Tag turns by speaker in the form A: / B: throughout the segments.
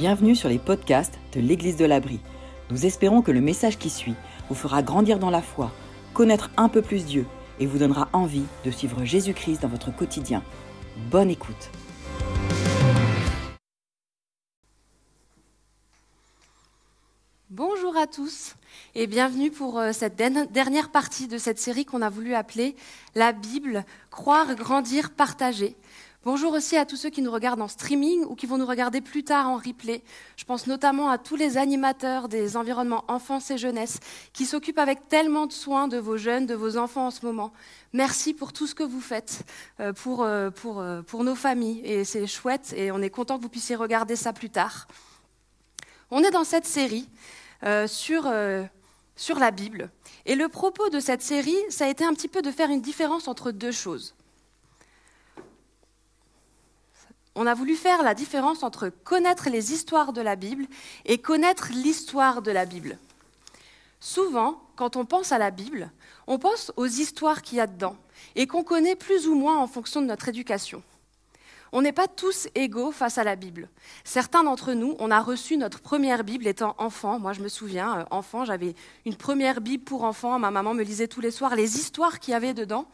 A: Bienvenue sur les podcasts de l'Église de l'Abri. Nous espérons que le message qui suit vous fera grandir dans la foi, connaître un peu plus Dieu et vous donnera envie de suivre Jésus-Christ dans votre quotidien. Bonne écoute.
B: Bonjour à tous et bienvenue pour euh, cette dernière partie de cette série qu'on a voulu appeler La Bible, croire, grandir, partager. Bonjour aussi à tous ceux qui nous regardent en streaming ou qui vont nous regarder plus tard en replay. Je pense notamment à tous les animateurs des environnements enfance et jeunesse qui s'occupent avec tellement de soin de vos jeunes, de vos enfants en ce moment. Merci pour tout ce que vous faites euh, pour, euh, euh, pour nos familles et c'est chouette et on est content que vous puissiez regarder ça plus tard. On est dans cette série sur, sur la Bible et le propos de cette série, ça a été un petit peu de faire une différence entre deux choses. On a voulu faire la différence entre connaître les histoires de la Bible et connaître l'histoire de la Bible. Souvent, quand on pense à la Bible, on pense aux histoires qu'il y a dedans et qu'on connaît plus ou moins en fonction de notre éducation. On n'est pas tous égaux face à la Bible. Certains d'entre nous, on a reçu notre première Bible étant enfant. Moi, je me souviens, euh, enfant, j'avais une première Bible pour enfants. Ma maman me lisait tous les soirs les histoires qu'il y avait dedans.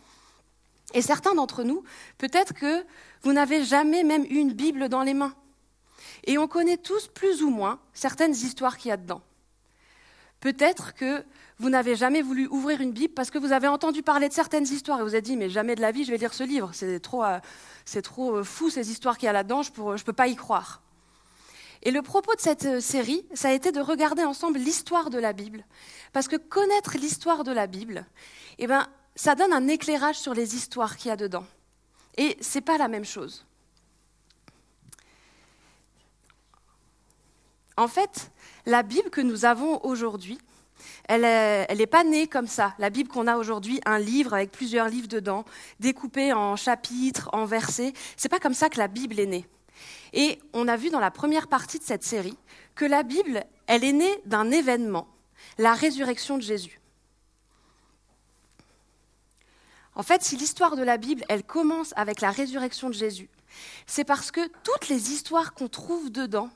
B: Et certains d'entre nous, peut-être que vous n'avez jamais même eu une Bible dans les mains. Et on connaît tous plus ou moins certaines histoires qu'il y a dedans. Peut-être que vous n'avez jamais voulu ouvrir une Bible parce que vous avez entendu parler de certaines histoires et vous avez dit mais jamais de la vie je vais lire ce livre, c'est trop, euh, trop euh, fou ces histoires qu'il y a là-dedans, je ne peux pas y croire. Et le propos de cette euh, série, ça a été de regarder ensemble l'histoire de la Bible. Parce que connaître l'histoire de la Bible, eh ben, ça donne un éclairage sur les histoires qu'il y a dedans. Et ce n'est pas la même chose. En fait, la Bible que nous avons aujourd'hui, elle n'est pas née comme ça. La Bible qu'on a aujourd'hui, un livre avec plusieurs livres dedans, découpé en chapitres, en versets, c'est pas comme ça que la Bible est née. Et on a vu dans la première partie de cette série que la Bible, elle est née d'un événement, la résurrection de Jésus. En fait, si l'histoire de la Bible, elle commence avec la résurrection de Jésus, c'est parce que toutes les histoires qu'on trouve dedans,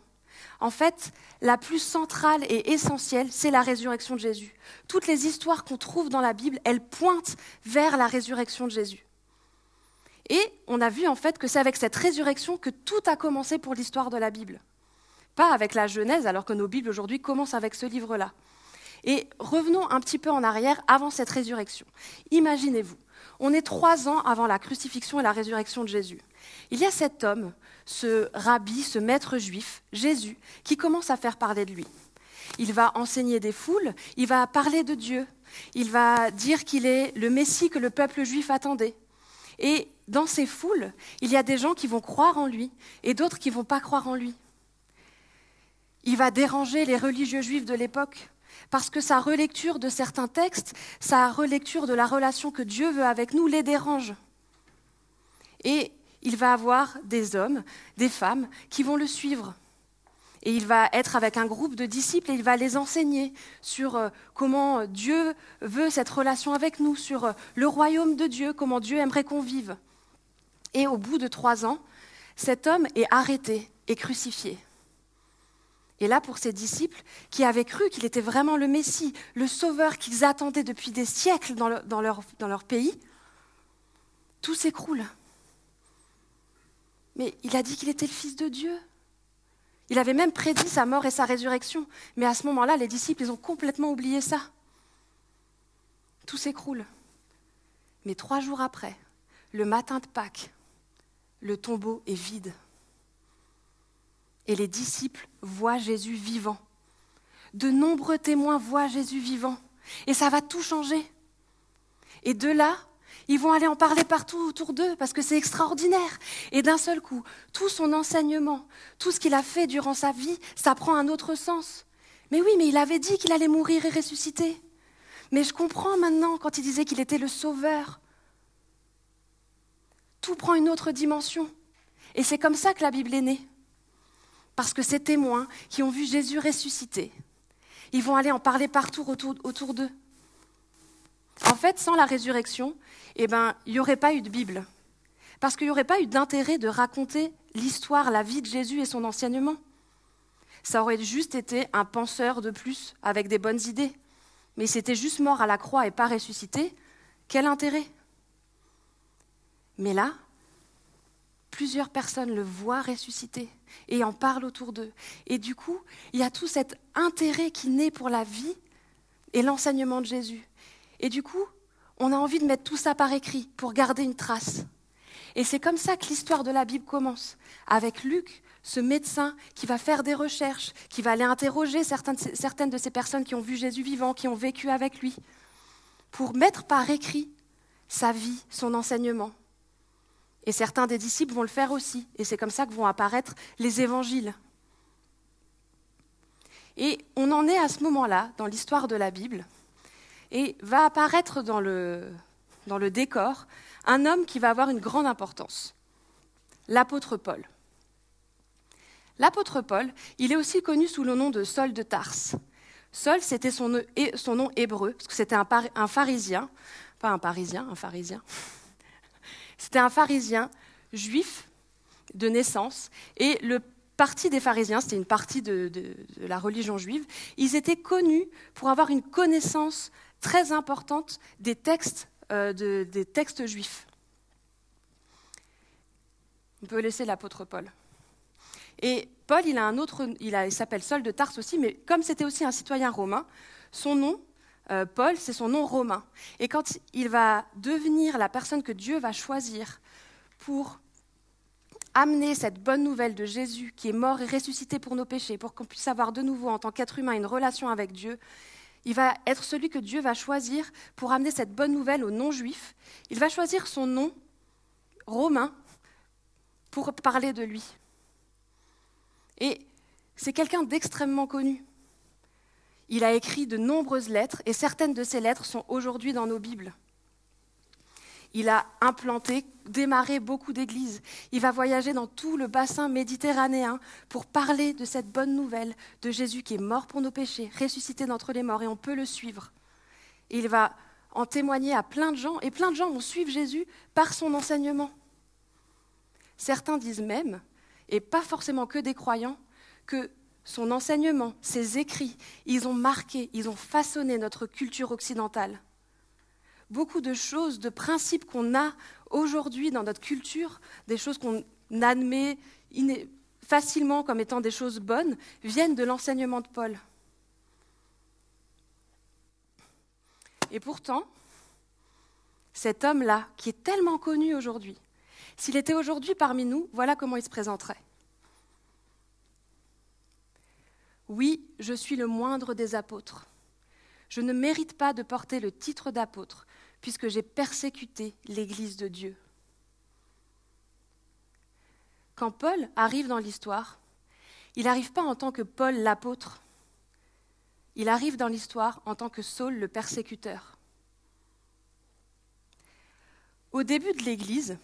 B: en fait, la plus centrale et essentielle, c'est la résurrection de Jésus. Toutes les histoires qu'on trouve dans la Bible, elles pointent vers la résurrection de Jésus. Et on a vu en fait que c'est avec cette résurrection que tout a commencé pour l'histoire de la Bible. Pas avec la Genèse, alors que nos Bibles aujourd'hui commencent avec ce livre-là. Et revenons un petit peu en arrière avant cette résurrection. Imaginez-vous, on est trois ans avant la crucifixion et la résurrection de Jésus. Il y a cet homme, ce rabbi, ce maître juif, Jésus, qui commence à faire parler de lui. Il va enseigner des foules, il va parler de Dieu, il va dire qu'il est le Messie que le peuple juif attendait. Et dans ces foules, il y a des gens qui vont croire en lui et d'autres qui ne vont pas croire en lui. Il va déranger les religieux juifs de l'époque parce que sa relecture de certains textes, sa relecture de la relation que Dieu veut avec nous les dérange. Et il va avoir des hommes, des femmes qui vont le suivre. Et il va être avec un groupe de disciples et il va les enseigner sur euh, comment Dieu veut cette relation avec nous, sur euh, le royaume de Dieu, comment Dieu aimerait qu'on vive. Et au bout de trois ans, cet homme est arrêté et crucifié. Et là, pour ses disciples, qui avaient cru qu'il était vraiment le Messie, le Sauveur qu'ils attendaient depuis des siècles dans, leur, leur pays, tout s'écroule. Mais il a dit qu'il était le Fils de Dieu. Il avait même prédit sa mort et sa résurrection. Mais à ce moment-là, les disciples, ils ont complètement oublié ça. Tout s'écroule. Mais trois jours après, le matin de Pâques, le tombeau est vide et les disciples voient Jésus vivant. De nombreux témoins voient Jésus vivant. Et ça va tout changer. Et de là, ils vont aller en parler partout autour d'eux parce que c'est extraordinaire. Et d'un seul coup, tout son enseignement, tout ce qu'il a fait durant sa vie, ça prend un autre sens. Mais oui, mais il avait dit qu'il allait mourir et ressusciter. Mais je comprends maintenant quand il disait qu'il était le sauveur. Tout prend une autre dimension. Et c'est comme ça que la Bible est née parce que ces témoins qui ont vu Jésus ressusciter, ils vont aller en parler partout autour, d'eux. En fait, sans la résurrection, eh ben, il n'y aurait pas eu de Bible. Parce qu'il n'y aurait pas eu d'intérêt de raconter l'histoire, la vie de Jésus et son enseignement. ça aurait juste été un penseur de plus avec des bonnes idées. Mais s'était juste mort à la croix et pas ressuscité, quel intérêt? Mais là, plusieurs personnes le voient ressusciter et en parlent autour d'eux. Et du coup, il y a tout cet intérêt qui naît pour la vie et l'enseignement de Jésus. Et du coup, on a envie de mettre tout ça par écrit pour garder une trace. Et c'est comme ça que l'histoire de la Bible commence, avec Luc, ce médecin qui va faire des recherches, qui va aller interroger certaines de ces personnes qui ont vu Jésus vivant, qui ont vécu avec lui, pour mettre par écrit sa vie, son enseignement. Et certains des disciples vont le faire aussi. Et c'est comme ça que vont apparaître les évangiles. Et on en est à ce moment-là dans l'histoire de la Bible. Et va apparaître dans le, dans le décor un homme qui va avoir une grande importance, l'apôtre Paul. L'apôtre Paul, il est aussi connu sous le nom de Saul de Tarse. Saul, c'était son, nom hébreu, parce que c'était un, un pharisien, pas un parisien, un pharisien. C'était un pharisien juif de naissance, et le parti des pharisiens, c'était une partie de, la religion juive, ils étaient connus pour avoir une connaissance très importante des textes, euh, des textes juifs. On peut laisser l'apôtre Paul. Et Paul, il a un autre, il, s'appelle Saul de Tarse aussi, mais comme c'était aussi un citoyen romain, son nom, euh, Paul, c'est son nom romain. Et quand il va devenir la personne que Dieu va choisir pour amener cette bonne nouvelle de Jésus qui est mort et ressuscité pour nos péchés, pour qu'on puisse avoir de nouveau en tant qu'être humain une relation avec Dieu, il va être celui que Dieu va choisir pour amener cette bonne nouvelle aux non-juifs. Il va choisir son nom romain pour parler de lui. Et c'est quelqu'un d'extrêmement connu. Il a écrit de nombreuses lettres et certaines de ces lettres sont aujourd'hui dans nos Bibles. Il a implanté, démarré beaucoup d'églises. Il va voyager dans tout le bassin méditerranéen pour parler de cette bonne nouvelle de Jésus qui est mort pour nos péchés, ressuscité d'entre les morts, et on peut le suivre. Il va en témoigner à plein de gens, et plein de gens vont suivre Jésus par son enseignement. Certains disent même, et pas forcément que des croyants, que son enseignement, ses écrits, ils ont marqué, ils ont façonné notre culture occidentale beaucoup de choses, de principes qu'on a aujourd'hui dans notre culture, des choses qu'on admet facilement comme étant des choses bonnes, viennent de l'enseignement de Paul. Et pourtant, cet homme-là, qui est tellement connu aujourd'hui, s'il était aujourd'hui parmi nous, voilà comment il se présenterait. Oui, je suis le moindre des apôtres. Je ne mérite pas de porter le titre d'apôtre, puisque j'ai persécuté l'Église de Dieu. Quand Paul arrive dans l'histoire, il n'arrive pas en tant que Paul l'apôtre, il arrive dans l'histoire en tant que Saul le persécuteur. Au début de l'Église,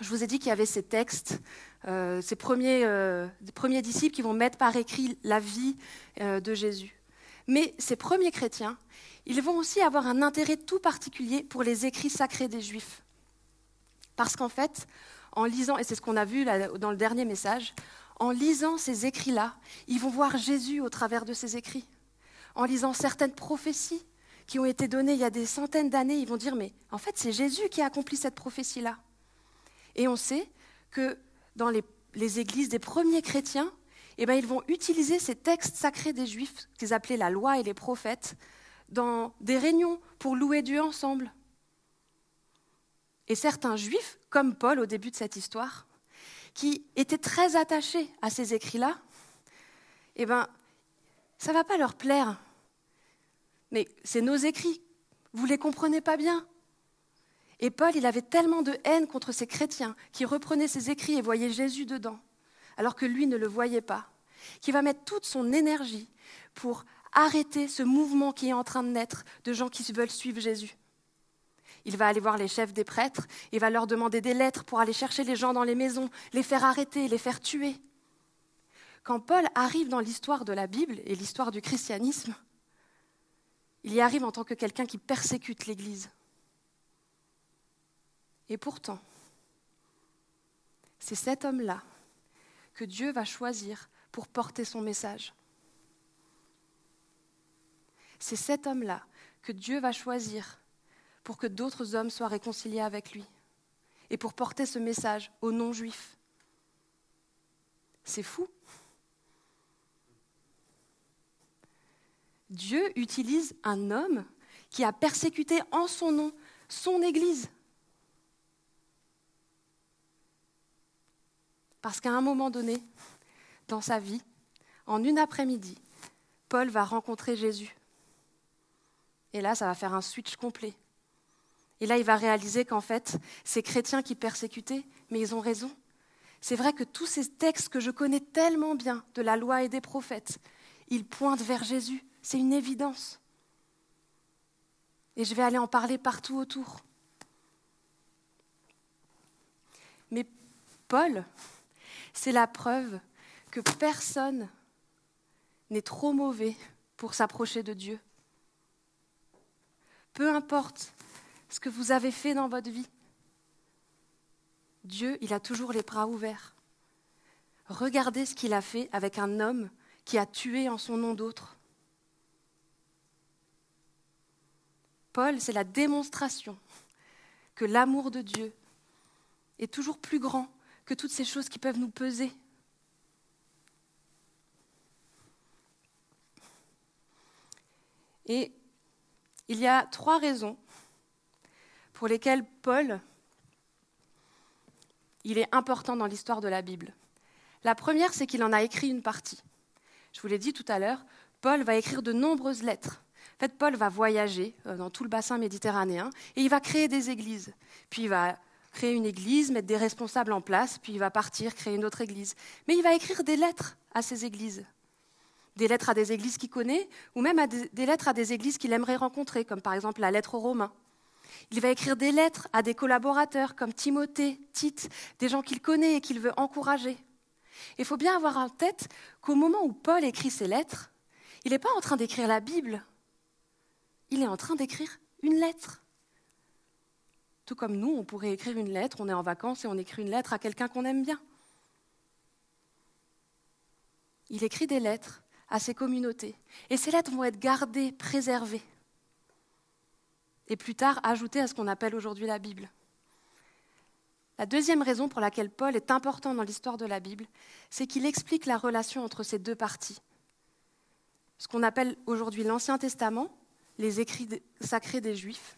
B: je vous ai dit qu'il y avait ces textes, euh, ces premiers, euh, premiers, disciples qui vont mettre par écrit la vie euh, de Jésus. Mais ces premiers chrétiens, ils vont aussi avoir un intérêt tout particulier pour les écrits sacrés des Juifs. Parce qu'en fait, en lisant, et c'est ce qu'on a vu dans le dernier message, en lisant ces écrits-là, ils vont voir Jésus au travers de ces écrits. En lisant certaines prophéties qui ont été données il y a des centaines d'années, ils vont dire, mais en fait, c'est Jésus qui a accompli cette prophétie-là. Et on sait que dans les, églises des premiers chrétiens, eh ben, ils vont utiliser ces textes sacrés des Juifs, qu'ils appelaient la loi et les prophètes, dans des réunions pour louer Dieu ensemble. Et certains juifs, comme Paul au début de cette histoire, qui étaient très attachés à ces écrits-là, eh bien, ça ne va pas leur plaire. Mais c'est nos écrits, vous ne les comprenez pas bien. Et Paul, il avait tellement de haine contre ces chrétiens qui reprenaient ses écrits et voyaient Jésus dedans, alors que lui ne le voyait pas, qu'il va mettre toute son énergie pour arrêter ce mouvement qui est en train de naître de gens qui veulent suivre Jésus. Il va aller voir les chefs des prêtres, il va leur demander des lettres pour aller chercher les gens dans les maisons, les faire arrêter, les faire tuer. Quand Paul arrive dans l'histoire de la Bible et l'histoire du christianisme, il y arrive en tant que quelqu'un qui persécute l'Église. Et pourtant, c'est cet homme-là que Dieu va choisir pour porter son message. C'est cet homme-là que Dieu va choisir pour que d'autres hommes soient réconciliés avec lui et pour porter ce message aux non-juifs. C'est fou. Dieu utilise un homme qui a persécuté en son nom son Église. Parce qu'à un moment donné, dans sa vie, en une après-midi, Paul va rencontrer Jésus. Et là, ça va faire un switch complet. Et là, il va réaliser qu'en fait, ces chrétiens qui persécutaient, mais ils ont raison. C'est vrai que tous ces textes que je connais tellement bien de la loi et des prophètes, ils pointent vers Jésus. C'est une évidence. Et je vais aller en parler partout autour. Mais Paul, c'est la preuve que personne n'est trop mauvais pour s'approcher de Dieu. Peu importe ce que vous avez fait dans votre vie, Dieu, il a toujours les bras ouverts. Regardez ce qu'il a fait avec un homme qui a tué en son nom d'autres. Paul, c'est la démonstration que l'amour de Dieu est toujours plus grand que toutes ces choses qui peuvent nous peser. Et il y a trois raisons pour lesquelles Paul il est important dans l'histoire de la Bible. La première, c'est qu'il en a écrit une partie. Je vous l'ai dit tout à l'heure, Paul va écrire de nombreuses lettres. En fait, Paul va voyager euh, dans tout le bassin méditerranéen et il va créer des églises. Puis il va créer une église, mettre des responsables en place, puis il va partir, créer une autre église. Mais il va écrire des lettres à ces églises. Des lettres à des églises qu'il connaît, ou même des lettres à des églises qu'il aimerait rencontrer, comme par exemple la lettre aux Romains. Il va écrire des lettres à des collaborateurs comme Timothée, Tite, des gens qu'il connaît et qu'il veut encourager. Il faut bien avoir en tête qu'au moment où Paul écrit ces lettres, il n'est pas en train d'écrire la Bible, il est en train d'écrire une lettre. Tout comme nous, on pourrait écrire une lettre, on est en vacances et on écrit une lettre à quelqu'un qu'on aime bien. Il écrit des lettres à ses communautés. Et ces lettres vont être gardées, préservées et plus tard ajouté à ce qu'on appelle aujourd'hui la Bible. La deuxième raison pour laquelle Paul est important dans l'histoire de la Bible, c'est qu'il explique la relation entre ces deux parties. Ce qu'on appelle aujourd'hui l'Ancien Testament, les écrits sacrés des Juifs,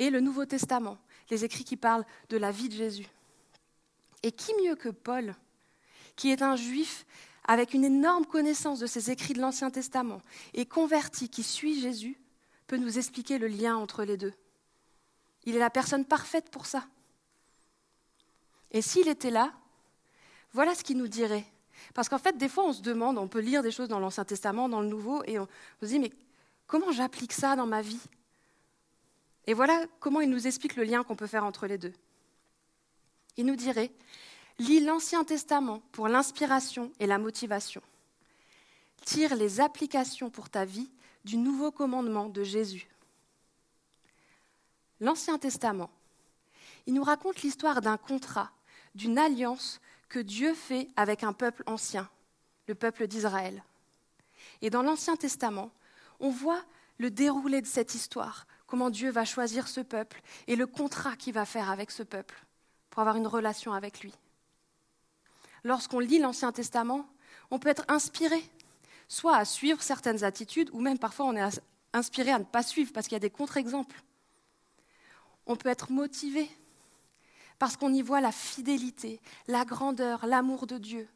B: et le Nouveau Testament, les écrits qui parlent de la vie de Jésus. Et qui mieux que Paul, qui est un juif avec une énorme connaissance de ces écrits de l'Ancien Testament et converti, qui suit Jésus, peut nous expliquer le lien entre les deux. Il est la personne parfaite pour ça. Et s'il était là, voilà ce qu'il nous dirait. Parce qu'en fait, des fois, on se demande, on peut lire des choses dans l'Ancien Testament, dans le Nouveau, et on, se dit, mais comment j'applique ça dans ma vie? Et voilà comment il nous explique le lien qu'on peut faire entre les deux. Il nous dirait, lis l'Ancien Testament pour l'inspiration et la motivation. Tire les applications pour ta vie du nouveau commandement de Jésus. L'Ancien Testament, il nous raconte l'histoire d'un contrat, d'une alliance que Dieu fait avec un peuple ancien, le peuple d'Israël. Et dans l'Ancien Testament, on voit le déroulé de cette histoire, comment Dieu va choisir ce peuple et le contrat qu'il va faire avec ce peuple pour avoir une relation avec lui. Lorsqu'on lit l'Ancien Testament, on peut être inspiré soit à suivre certaines attitudes, ou même parfois on est inspiré à ne pas suivre parce qu'il y a des contre-exemples. On peut être motivé parce qu'on y voit la fidélité, la grandeur, l'amour de Dieu.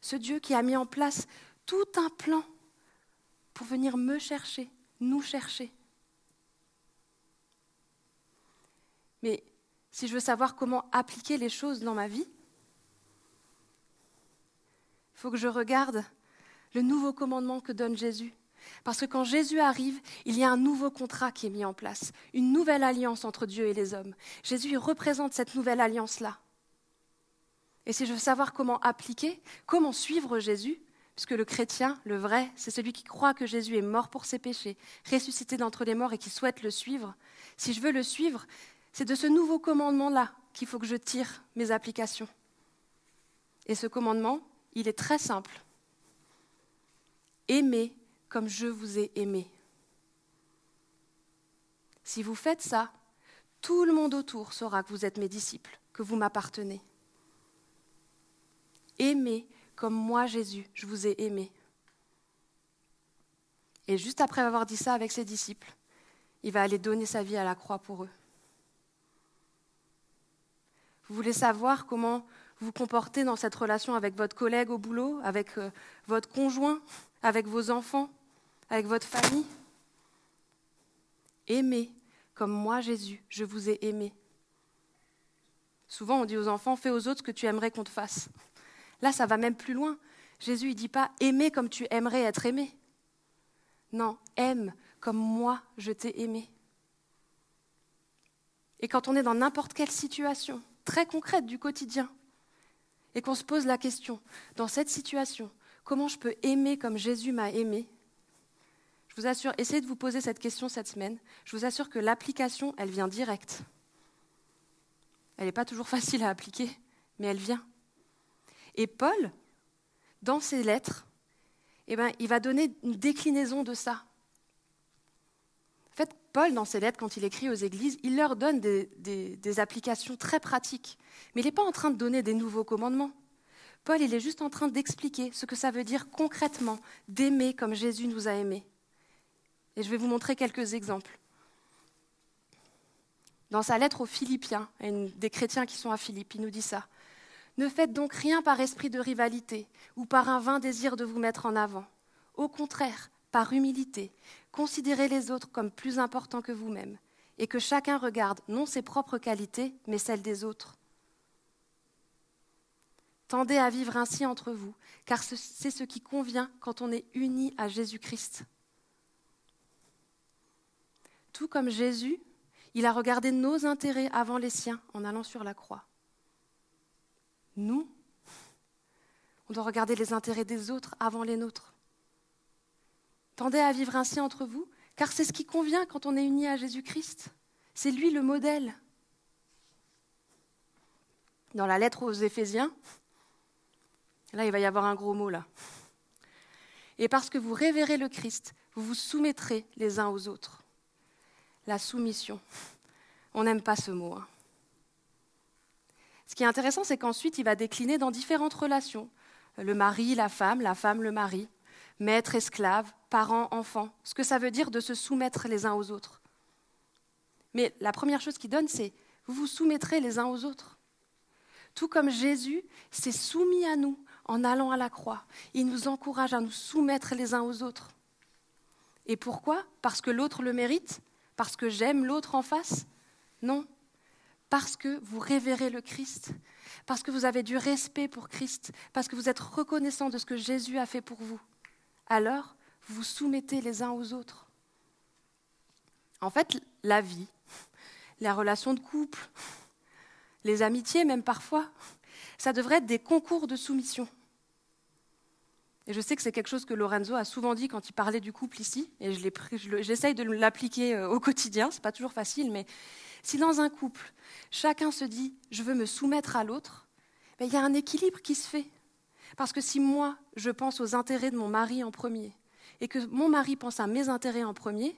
B: Ce Dieu qui a mis en place tout un plan pour venir me chercher, nous chercher. Mais si je veux savoir comment appliquer les choses dans ma vie, il faut que je regarde le nouveau commandement que donne Jésus. Parce que quand Jésus arrive, il y a un nouveau contrat qui est mis en place, une nouvelle alliance entre Dieu et les hommes. Jésus représente cette nouvelle alliance-là. Et si je veux savoir comment appliquer, comment suivre Jésus, puisque le chrétien, le vrai, c'est celui qui croit que Jésus est mort pour ses péchés, ressuscité d'entre les morts et qui souhaite le suivre, si je veux le suivre, c'est de ce nouveau commandement-là qu'il faut que je tire mes applications. Et ce commandement, il est très simple. Aimez comme je vous ai aimé. Si vous faites ça, tout le monde autour saura que vous êtes mes disciples, que vous m'appartenez. Aimez comme moi, Jésus, je vous ai aimé. Et juste après avoir dit ça avec ses disciples, il va aller donner sa vie à la croix pour eux. Vous voulez savoir comment vous comportez dans cette relation avec votre collègue au boulot, avec euh, votre conjoint, avec vos enfants, avec votre famille? Aimez comme moi, Jésus, je vous ai aimé. Souvent, on dit aux enfants, fais aux autres ce que tu aimerais qu'on te fasse. Là, ça va même plus loin. Jésus, il dit pas, aimez comme tu aimerais être aimé. Non, aime comme moi, je t'ai aimé. Et quand on est dans n'importe quelle situation très concrète du quotidien, et qu'on se pose la question, dans cette situation, comment je peux aimer comme Jésus m'a aimé? Je vous assure, essayez de vous poser cette question cette semaine. Je vous assure que l'application, elle vient directe. Elle n'est pas toujours facile à appliquer, mais elle vient. Et Paul, dans ses lettres, eh ben, il va donner une déclinaison de ça. En fait, Paul, dans ses lettres, quand il écrit aux églises, il leur donne des, applications très pratiques. Mais il n'est pas en train de donner des nouveaux commandements. Paul, il est juste en train d'expliquer ce que ça veut dire concrètement d'aimer comme Jésus nous a aimés. Et je vais vous montrer quelques exemples. Dans sa lettre aux Philippiens, des chrétiens qui sont à Philippe, il nous dit ça. Ne faites donc rien par esprit de rivalité ou par un vain désir de vous mettre en avant. Au contraire, par humilité, considérez les autres comme plus importants que vous-même, et que chacun regarde non ses propres qualités, mais celles des autres. Tendez à vivre ainsi entre vous, car c'est ce qui convient quand on est uni à Jésus-Christ. Tout comme Jésus, il a regardé nos intérêts avant les siens en allant sur la croix. Nous, on doit regarder les intérêts des autres avant les nôtres. Tendez à vivre ainsi entre vous, car c'est ce qui convient quand on est uni à Jésus-Christ. C'est lui le modèle. Dans la lettre aux Éphésiens, là il va y avoir un gros mot là. Et parce que vous révérez le Christ, vous vous soumettrez les uns aux autres. La soumission. On n'aime pas ce mot. Hein. Ce qui est intéressant, c'est qu'ensuite, il va décliner dans différentes relations. Le mari, la femme, la femme, le mari, maître, esclave, parent, enfant. Ce que ça veut dire de se soumettre les uns aux autres. Mais la première chose qu'il donne, c'est vous vous soumettrez les uns aux autres. Tout comme Jésus s'est soumis à nous en allant à la croix. Il nous encourage à nous soumettre les uns aux autres. Et pourquoi? Parce que l'autre le mérite? Parce que j'aime l'autre en face? Non, parce que vous révérez le Christ, parce que vous avez du respect pour Christ, parce que vous êtes reconnaissant de ce que Jésus a fait pour vous. Alors, vous vous soumettez les uns aux autres. En fait, la vie, la relation de couple, les amitiés même parfois, ça devrait être des concours de soumission. Et je sais que c'est quelque chose que Lorenzo a souvent dit quand il parlait du couple ici, et j'essaye de l'appliquer euh, au quotidien, c'est pas toujours facile, mais si dans un couple, chacun se dit je veux me soumettre à l'autre, ben, il y a un équilibre qui se fait. Parce que si moi, je pense aux intérêts de mon mari en premier, et que mon mari pense à mes intérêts en premier,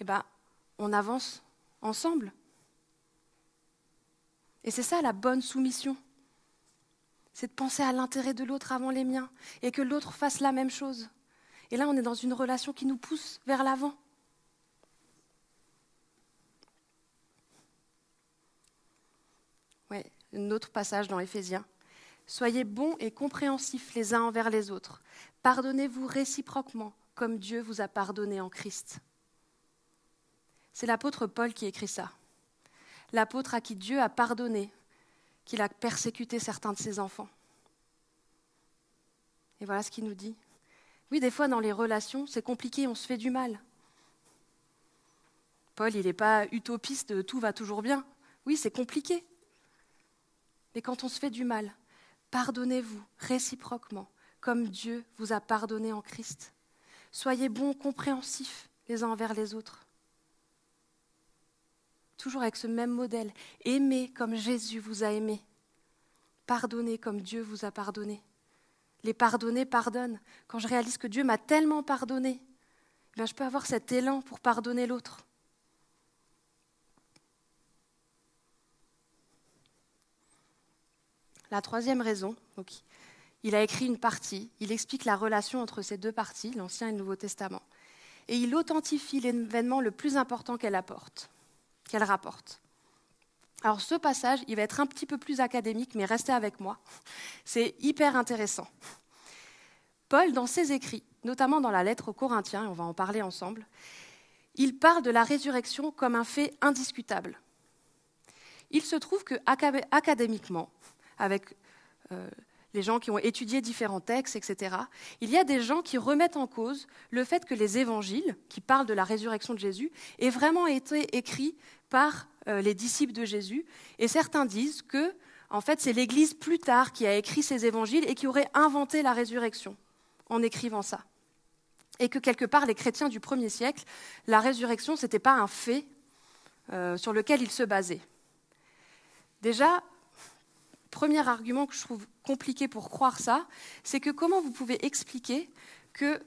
B: eh ben, on avance ensemble. Et c'est ça la bonne soumission. C'est de penser à l'intérêt de l'autre avant les miens, et que l'autre fasse la même chose. Et là, on est dans une relation qui nous pousse vers l'avant. un autre passage dans Éphésiens. Soyez bons et compréhensifs les uns envers les autres. Pardonnez-vous réciproquement, comme Dieu vous a pardonné en Christ. C'est l'apôtre Paul qui écrit ça. L'apôtre à qui Dieu a pardonné qu'il a persécuté certains de ses enfants. Et voilà ce qu'il nous dit. Oui, des fois dans les relations, c'est compliqué, on se fait du mal. Paul, il n'est pas utopiste, tout va toujours bien. Oui, c'est compliqué. Mais quand on se fait du mal, pardonnez-vous réciproquement, comme Dieu vous a pardonné en Christ. Soyez bons, compréhensifs les uns envers les autres. Toujours avec ce même modèle. Aimez comme Jésus vous a aimé. pardonnez comme Dieu vous a pardonné. Les pardonnés pardonnent. Quand je réalise que Dieu m'a tellement pardonné, eh je peux avoir cet élan pour pardonner l'autre. La troisième raison, il a écrit une partie, il explique la relation entre ces deux parties, l'Ancien et le Nouveau Testament, et il authentifie l'événement le plus important qu'elle apporte, qu'elle rapporte. Alors ce passage, il va être un petit peu plus académique, mais restez avec moi. C'est hyper intéressant. Paul, dans ses écrits, notamment dans la lettre aux Corinthiens, et on va en parler ensemble, il parle de la résurrection comme un fait indiscutable. Il se trouve que académiquement, avec euh, les gens qui ont étudié différents textes, etc., il y a des gens qui remettent en cause le fait que les évangiles, qui parlent de la résurrection de Jésus, aient vraiment été écrits par euh, les disciples de Jésus. Et certains disent que, en fait, c'est l'Église plus tard qui a écrit ces évangiles et qui aurait inventé la résurrection en écrivant ça. Et que quelque part, les chrétiens du premier siècle, la résurrection, ce n'était pas un fait euh, sur lequel ils se basaient. Déjà, premier argument que je trouve compliqué pour croire ça, c'est que comment vous pouvez expliquer que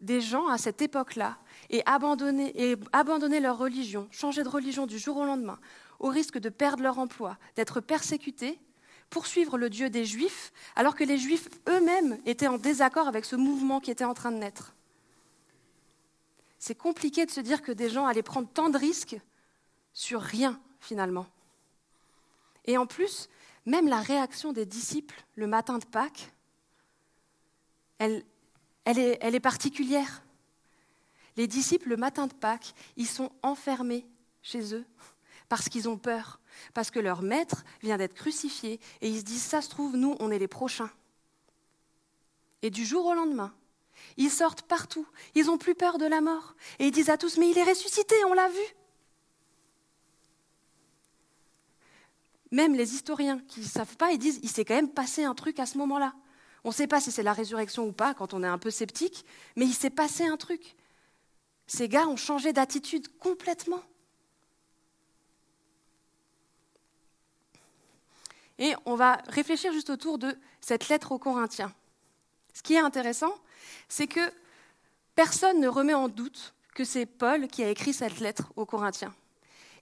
B: des gens à cette époque-là aient abandonné, leur religion, changé de religion du jour au lendemain, au risque de perdre leur emploi, d'être persécutés, poursuivre le Dieu des Juifs, alors que les Juifs eux-mêmes étaient en désaccord avec ce mouvement qui était en train de naître. C'est compliqué de se dire que des gens allaient prendre tant de risques sur rien, finalement. Et en plus, même la réaction des disciples le matin de Pâques, elle, est, est particulière. Les disciples, le matin de Pâques, ils sont enfermés chez eux parce qu'ils ont peur, parce que leur maître vient d'être crucifié et ils se disent, ça se trouve, nous, on est les prochains. Et du jour au lendemain, ils sortent partout, ils n'ont plus peur de la mort, et ils disent à tous, mais il est ressuscité, on l'a vu. Même les historiens qui ne savent pas, ils disent il s'est quand même passé un truc à ce moment-là. On ne sait pas si c'est la résurrection ou pas quand on est un peu sceptique, mais il s'est passé un truc. Ces gars ont changé d'attitude complètement. Et on va réfléchir juste autour de cette lettre aux Corinthiens. Ce qui est intéressant, c'est que personne ne remet en doute que c'est Paul qui a écrit cette lettre aux Corinthiens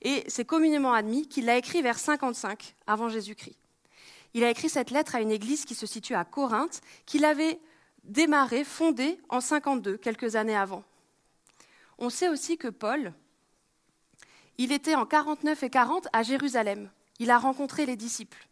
B: et c'est communément admis qu'il l'a écrit vers 55 avant Jésus-Christ. Il a écrit cette lettre à une église qui se situe à Corinthe, qu'il avait démarrée, fondée en 52, quelques années avant. On sait aussi que Paul, il était en 49 et 40 à Jérusalem. Il a rencontré les disciples.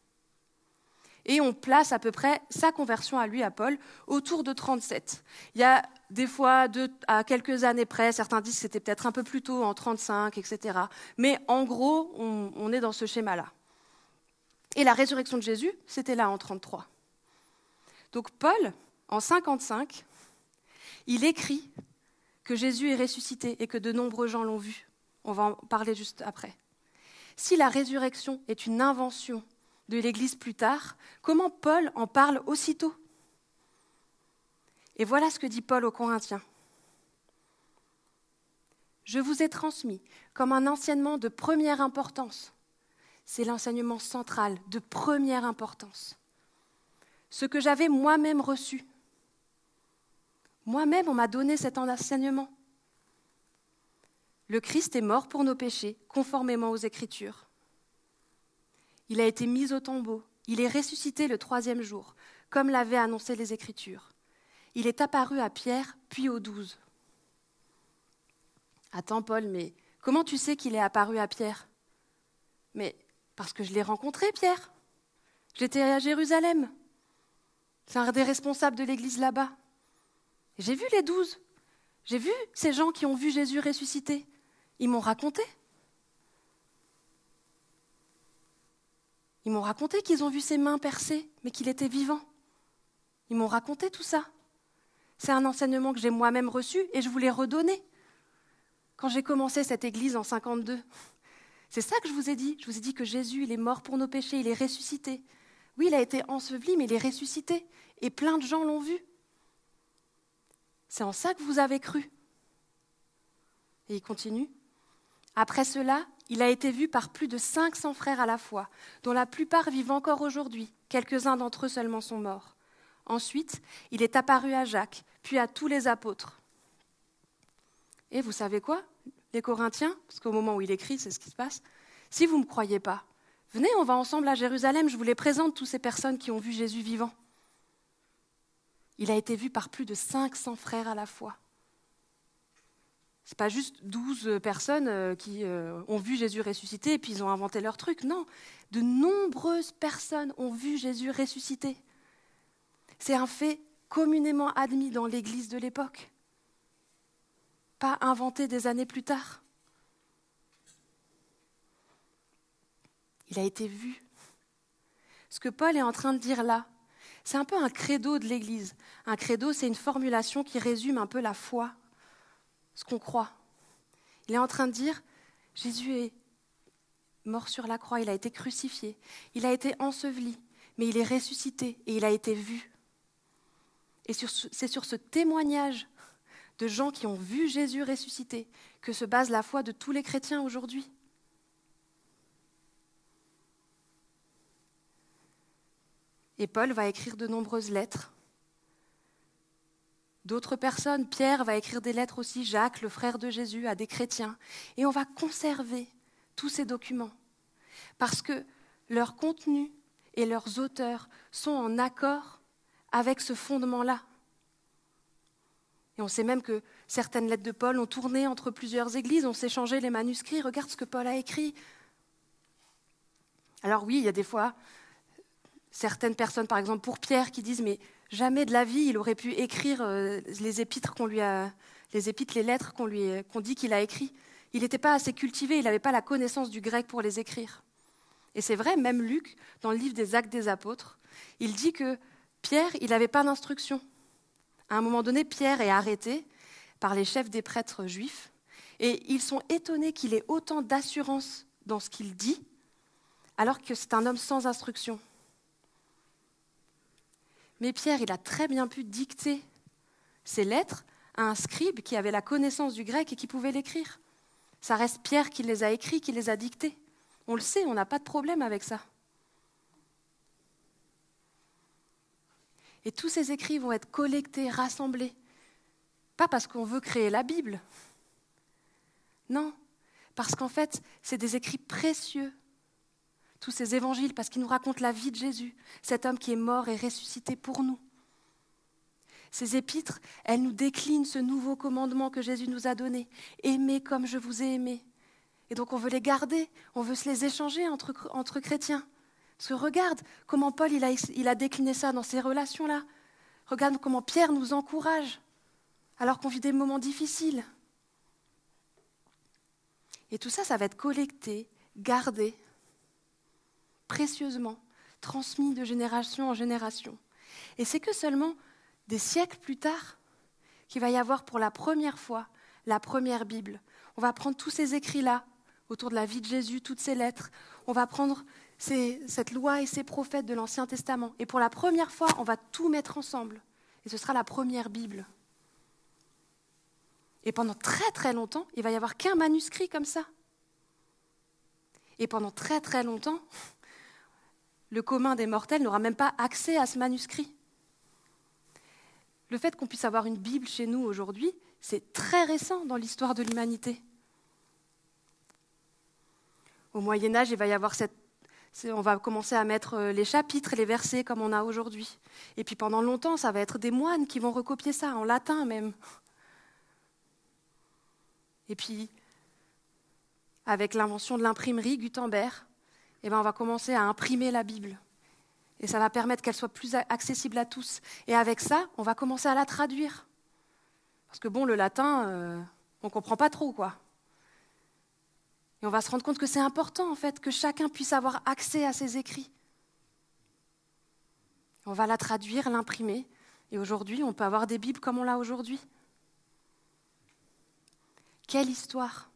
B: Et on place à peu près sa conversion à lui, à Paul, autour de 37. Il y a des fois, à quelques années près, certains disent que c'était peut-être un peu plus tôt, en 35, etc. Mais en gros, on, est dans ce schéma-là. Et la résurrection de Jésus, c'était là en 33. Donc Paul, en 55, il écrit que Jésus est ressuscité et que de nombreux gens l'ont vu. On va en parler juste après. Si la résurrection est une invention de l'Église plus tard, comment Paul en parle aussitôt? Et voilà ce que dit Paul aux Corinthiens. Je vous ai transmis comme un enseignement de première importance. C'est l'enseignement central de première importance. Ce que j'avais moi-même reçu. Moi-même, on m'a donné cet enseignement. Le Christ est mort pour nos péchés, conformément aux Écritures. Il a été mis au tombeau. Il est ressuscité le troisième jour, comme l'avaient annoncé les Écritures. Il est apparu à Pierre, puis aux douze. Attends, Paul, mais comment tu sais qu'il est apparu à Pierre? Mais parce que je l'ai rencontré, Pierre. J'étais à Jérusalem. C'est un des responsables de l'église là-bas. J'ai vu les douze. J'ai vu ces gens qui ont vu Jésus ressuscité. Ils m'ont raconté. Ils m'ont raconté qu'ils ont vu ses mains percées, mais qu'il était vivant. Ils m'ont raconté tout ça. C'est un enseignement que j'ai moi-même reçu et je voulais redonner. Quand j'ai commencé cette église en 52, c'est ça que je vous ai dit. Je vous ai dit que Jésus, il est mort pour nos péchés, il est ressuscité. Oui, il a été enseveli, mais il est ressuscité. Et plein de gens l'ont vu. C'est en ça que vous avez cru. Et il continue. Après cela, il a été vu par plus de 500 frères à la fois, dont la plupart vivent encore aujourd'hui. Quelques-uns d'entre eux seulement sont morts. Ensuite, il est apparu à Jacques, puis à tous les apôtres. Et vous savez quoi Les Corinthiens, parce qu'au moment où il écrit, c'est ce qui se passe, si vous ne me croyez pas, venez, on va ensemble à Jérusalem, je vous les présente, toutes ces personnes qui ont vu Jésus vivant. Il a été vu par plus de 500 frères à la fois. Ce n'est pas juste 12 personnes euh, qui euh, ont vu Jésus ressuscité et puis ils ont inventé leur truc. Non, de nombreuses personnes ont vu Jésus ressuscité. C'est un fait communément admis dans l'Église de l'époque, pas inventé des années plus tard. Il a été vu. Ce que Paul est en train de dire là, c'est un peu un credo de l'Église. Un credo, c'est une formulation qui résume un peu la foi ce qu'on croit. Il est en train de dire, Jésus est mort sur la croix, il a été crucifié, il a été enseveli, mais il est ressuscité et il a été vu. Et c'est sur ce témoignage de gens qui ont vu Jésus ressuscité que se base la foi de tous les chrétiens aujourd'hui. Et Paul va écrire de nombreuses lettres D'autres personnes, Pierre va écrire des lettres aussi, Jacques, le frère de Jésus, à des chrétiens. Et on va conserver tous ces documents parce que leur contenu et leurs auteurs sont en accord avec ce fondement-là. Et on sait même que certaines lettres de Paul ont tourné entre plusieurs églises, on s'est changé les manuscrits, regarde ce que Paul a écrit. Alors oui, il y a des fois certaines personnes, par exemple pour Pierre, qui disent mais Jamais de la vie, il aurait pu écrire euh, les épîtres qu'on lui a, les épîtres, les lettres qu'on lui, qu'on dit qu'il a écrit. Il n'était pas assez cultivé, il n'avait pas la connaissance du grec pour les écrire. Et c'est vrai, même Luc, dans le livre des Actes des Apôtres, il dit que Pierre, il n'avait pas d'instruction. À un moment donné, Pierre est arrêté par les chefs des prêtres juifs, et ils sont étonnés qu'il ait autant d'assurance dans ce qu'il dit, alors que c'est un homme sans instruction. Mais Pierre, il a très bien pu dicter ses lettres à un scribe qui avait la connaissance du grec et qui pouvait l'écrire. Ça reste Pierre qui les a écrits, qui les a dictés. On le sait, on n'a pas de problème avec ça. Et tous ces écrits vont être collectés, rassemblés. Pas parce qu'on veut créer la Bible. Non, parce qu'en fait, c'est des écrits précieux tous ces évangiles parce qu'ils nous racontent la vie de Jésus, cet homme qui est mort et ressuscité pour nous. Ces épîtres, elles nous déclinent ce nouveau commandement que Jésus nous a donné. Aimez comme je vous ai aimé. Et donc on veut les garder, on veut se les échanger entre, chrétiens. Parce que regarde comment Paul il a, il a décliné ça dans ces relations-là. Regarde comment Pierre nous encourage alors qu'on vit des moments difficiles. Et tout ça, ça va être collecté, gardé précieusement, transmis de génération en génération. Et c'est que seulement des siècles plus tard qu'il va y avoir pour la première fois la première Bible. On va prendre tous ces écrits-là autour de la vie de Jésus, toutes ces lettres. On va prendre cette loi et ces prophètes de l'Ancien Testament. Et pour la première fois, on va tout mettre ensemble. Et ce sera la première Bible. Et pendant très très longtemps, il va y avoir qu'un manuscrit comme ça. Et pendant très très longtemps, le commun des mortels n'aura même pas accès à ce manuscrit. Le fait qu'on puisse avoir une Bible chez nous aujourd'hui, c'est très récent dans l'histoire de l'humanité. Au Moyen Âge, il va y avoir cette on va commencer à mettre euh, les chapitres, les versets comme on a aujourd'hui. Et puis pendant longtemps, ça va être des moines qui vont recopier ça, en latin même. Et puis, avec l'invention de l'imprimerie, Gutenberg, eh ben, on va commencer à imprimer la Bible. Et ça va permettre qu'elle soit plus accessible à tous. Et avec ça, on va commencer à la traduire. Parce que bon, le latin, euh, on ne comprend pas trop, quoi. Et on va se rendre compte que c'est important, en fait, que chacun puisse avoir accès à ses écrits. On va la traduire, l'imprimer. Et aujourd'hui, on peut avoir des Bibles comme on l'a aujourd'hui. Quelle histoire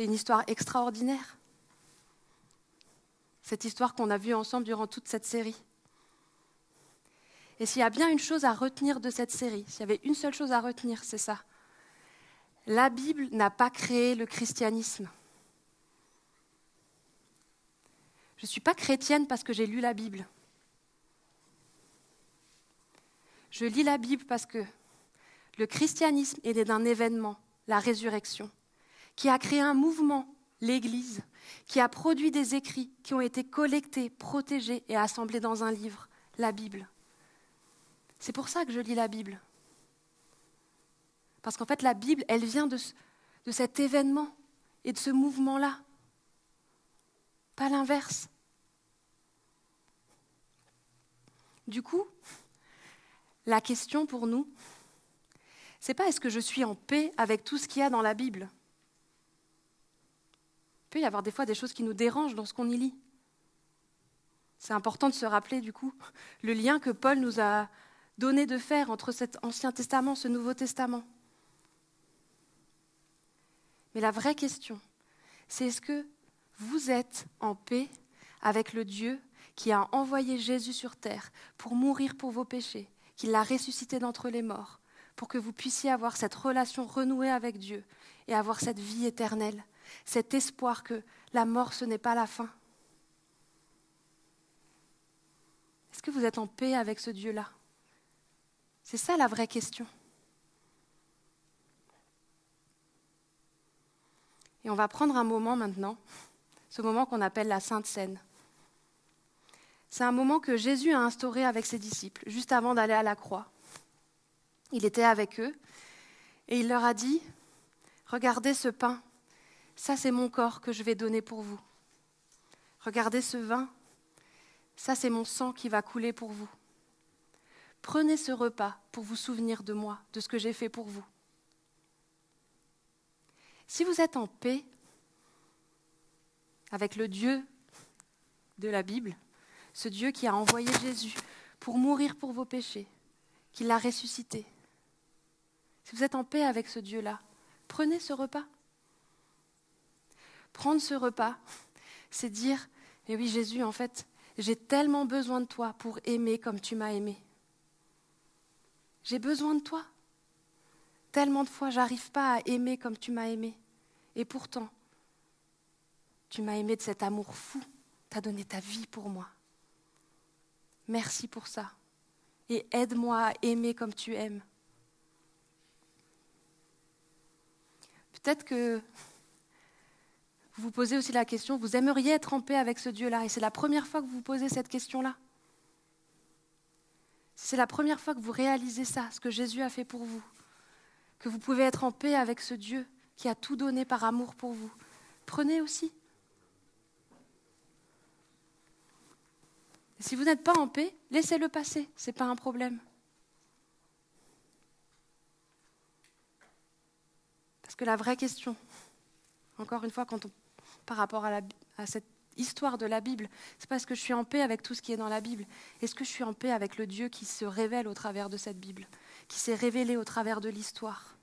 B: C'est une histoire extraordinaire. Cette histoire qu'on a vue ensemble durant toute cette série. Et s'il y a bien une chose à retenir de cette série, s'il y avait une seule chose à retenir, c'est ça. La Bible n'a pas créé le christianisme. Je ne suis pas chrétienne parce que j'ai lu la Bible. Je lis la Bible parce que le christianisme est né d'un événement, la résurrection, qui a créé un mouvement, l'Église, qui a produit des écrits qui ont été collectés, protégés et assemblés dans un livre, la Bible. C'est pour ça que je lis la Bible. Parce qu'en fait, la Bible, elle vient de, cet événement et de ce mouvement-là. Pas l'inverse. Du coup, la question pour nous, c'est pas est-ce que je suis en paix avec tout ce qu'il y a dans la Bible? Il peut y avoir des fois des choses qui nous dérangent dans ce qu'on y lit. C'est important de se rappeler du coup le lien que Paul nous a donné de faire entre cet Ancien Testament, ce Nouveau Testament. Mais la vraie question, c'est est-ce que vous êtes en paix avec le Dieu qui a envoyé Jésus sur terre pour mourir pour vos péchés, qui l'a ressuscité d'entre les morts, pour que vous puissiez avoir cette relation renouée avec Dieu et avoir cette vie éternelle, cet espoir que la mort, ce n'est pas la fin. Est-ce que vous êtes en paix avec ce Dieu-là? C'est ça la vraie question. Et on va prendre un moment maintenant, ce moment qu'on appelle la Sainte Seine. C'est un moment que Jésus a instauré avec ses disciples, juste avant d'aller à la croix. Il était avec eux et il leur a dit, regardez ce pain, ça c'est mon corps que je vais donner pour vous. Regardez ce vin, ça c'est mon sang qui va couler pour vous. Prenez ce repas pour vous souvenir de moi, de ce que j'ai fait pour vous. Si vous êtes en paix avec le Dieu de la Bible, ce Dieu qui a envoyé Jésus pour mourir pour vos péchés, qui l'a ressuscité, si vous êtes en paix avec ce Dieu-là, prenez ce repas. Prendre ce repas, c'est dire, mais oui Jésus, en fait, j'ai tellement besoin de toi pour aimer comme tu m'as aimé. J'ai besoin de toi. Tellement de fois, j'arrive pas à aimer comme tu m'as aimé. Et pourtant, tu m'as aimé de cet amour fou. Tu as donné ta vie pour moi. Merci pour ça. Et aide-moi à aimer comme tu aimes. Peut-être que vous posez aussi la question, vous aimeriez être en paix avec ce Dieu-là, et c'est la première fois que vous vous posez cette question-là. C'est la première fois que vous réalisez ça, ce que Jésus a fait pour vous, que vous pouvez être en paix avec ce Dieu qui a tout donné par amour pour vous. Prenez aussi. si vous n'êtes pas en paix, laissez-le passer, ce n'est pas un problème. Parce que la vraie question, encore une fois, quand on, par rapport à, cette histoire de la Bible, c'est parce que je suis en paix avec tout ce qui est dans la Bible. Est-ce que je suis en paix avec le Dieu qui se révèle au travers de cette Bible, qui s'est révélé au travers de l'histoire?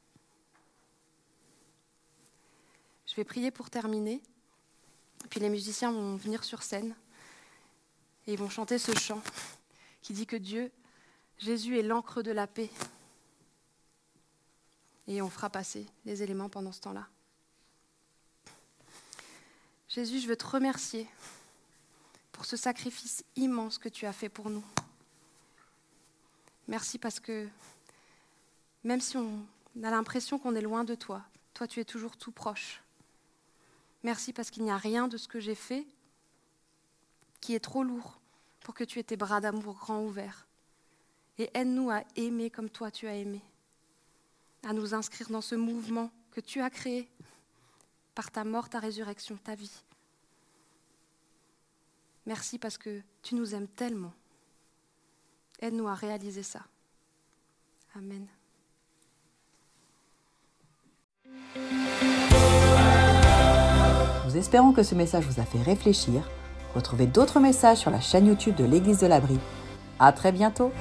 B: Je vais prier pour terminer. Puis les musiciens vont venir sur scène et ils vont chanter ce chant qui dit que Dieu, Jésus est l'encre de la paix et on fera passer les éléments pendant ce temps-là. Jésus, je veux te remercier pour ce sacrifice immense que tu as fait pour nous. Merci parce que même si on a l'impression qu'on est loin de toi, toi tu es toujours tout proche. Merci parce qu'il n'y a rien de ce que j'ai fait qui est trop lourd pour que tu aies tes bras d'amour grands ouverts. Et aide-nous à aimer comme toi tu as aimé à nous inscrire dans ce mouvement que tu as créé par ta mort, ta résurrection, ta vie. Merci parce que tu nous aimes tellement. Aide-nous à réaliser ça. Amen.
A: Nous espérons que ce message vous a fait réfléchir. Retrouvez d'autres messages sur la chaîne YouTube de l'Église de l'Abri. À très bientôt!